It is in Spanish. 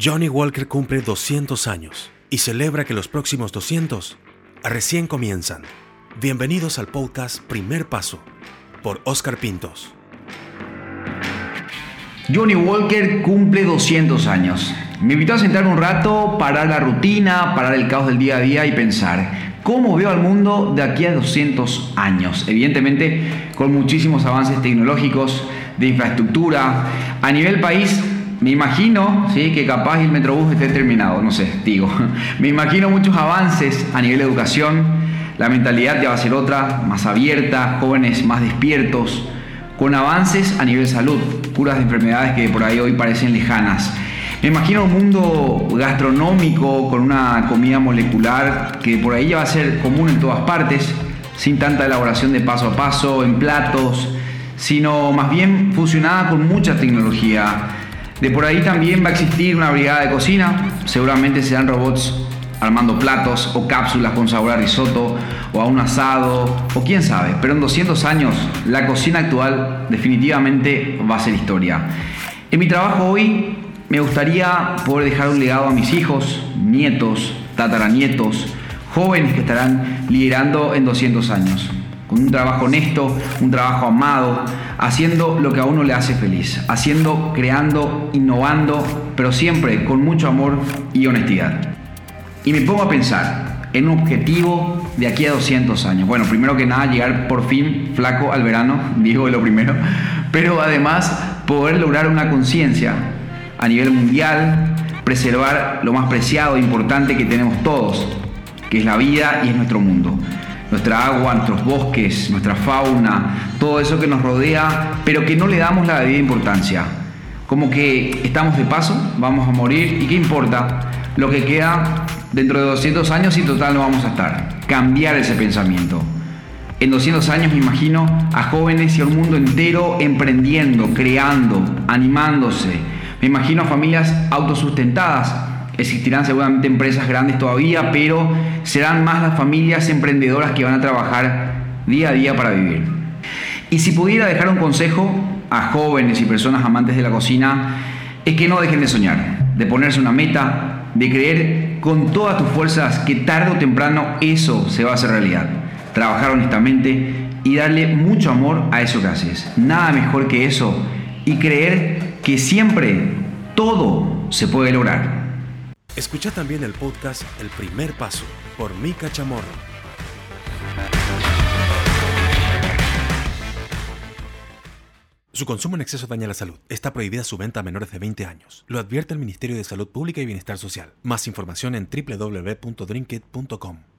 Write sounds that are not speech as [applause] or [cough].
Johnny Walker cumple 200 años y celebra que los próximos 200 recién comienzan. Bienvenidos al podcast Primer Paso por Oscar Pintos. Johnny Walker cumple 200 años. Me invitó a sentar un rato, parar la rutina, parar el caos del día a día y pensar, ¿cómo veo al mundo de aquí a 200 años? Evidentemente con muchísimos avances tecnológicos, de infraestructura. A nivel país me imagino ¿sí? que capaz el Metrobús esté terminado, no sé, digo. [laughs] Me imagino muchos avances a nivel de educación, la mentalidad ya va a ser otra, más abierta, jóvenes más despiertos, con avances a nivel salud, curas de enfermedades que por ahí hoy parecen lejanas. Me imagino un mundo gastronómico con una comida molecular que por ahí ya va a ser común en todas partes, sin tanta elaboración de paso a paso, en platos, sino más bien fusionada con mucha tecnología de por ahí también va a existir una brigada de cocina, seguramente serán robots armando platos o cápsulas con sabor a risotto o a un asado o quién sabe, pero en 200 años la cocina actual definitivamente va a ser historia. En mi trabajo hoy me gustaría poder dejar un legado a mis hijos, nietos, tataranietos, jóvenes que estarán liderando en 200 años. Con un trabajo honesto, un trabajo amado, haciendo lo que a uno le hace feliz, haciendo, creando, innovando, pero siempre con mucho amor y honestidad. Y me pongo a pensar en un objetivo de aquí a 200 años. Bueno, primero que nada, llegar por fin flaco al verano, [laughs] digo lo primero, pero además poder lograr una conciencia a nivel mundial, preservar lo más preciado e importante que tenemos todos, que es la vida y es nuestro mundo nuestra agua, nuestros bosques, nuestra fauna, todo eso que nos rodea, pero que no le damos la debida importancia. Como que estamos de paso, vamos a morir y qué importa lo que queda dentro de 200 años y total no vamos a estar. Cambiar ese pensamiento. En 200 años me imagino a jóvenes y a un mundo entero emprendiendo, creando, animándose. Me imagino a familias autosustentadas Existirán seguramente empresas grandes todavía, pero serán más las familias emprendedoras que van a trabajar día a día para vivir. Y si pudiera dejar un consejo a jóvenes y personas amantes de la cocina, es que no dejen de soñar, de ponerse una meta, de creer con todas tus fuerzas que tarde o temprano eso se va a hacer realidad. Trabajar honestamente y darle mucho amor a eso que haces. Nada mejor que eso y creer que siempre todo se puede lograr. Escucha también el podcast El Primer Paso por Mika Chamorro. Su consumo en exceso daña la salud. Está prohibida su venta a menores de 20 años. Lo advierte el Ministerio de Salud Pública y Bienestar Social. Más información en www.drinkit.com.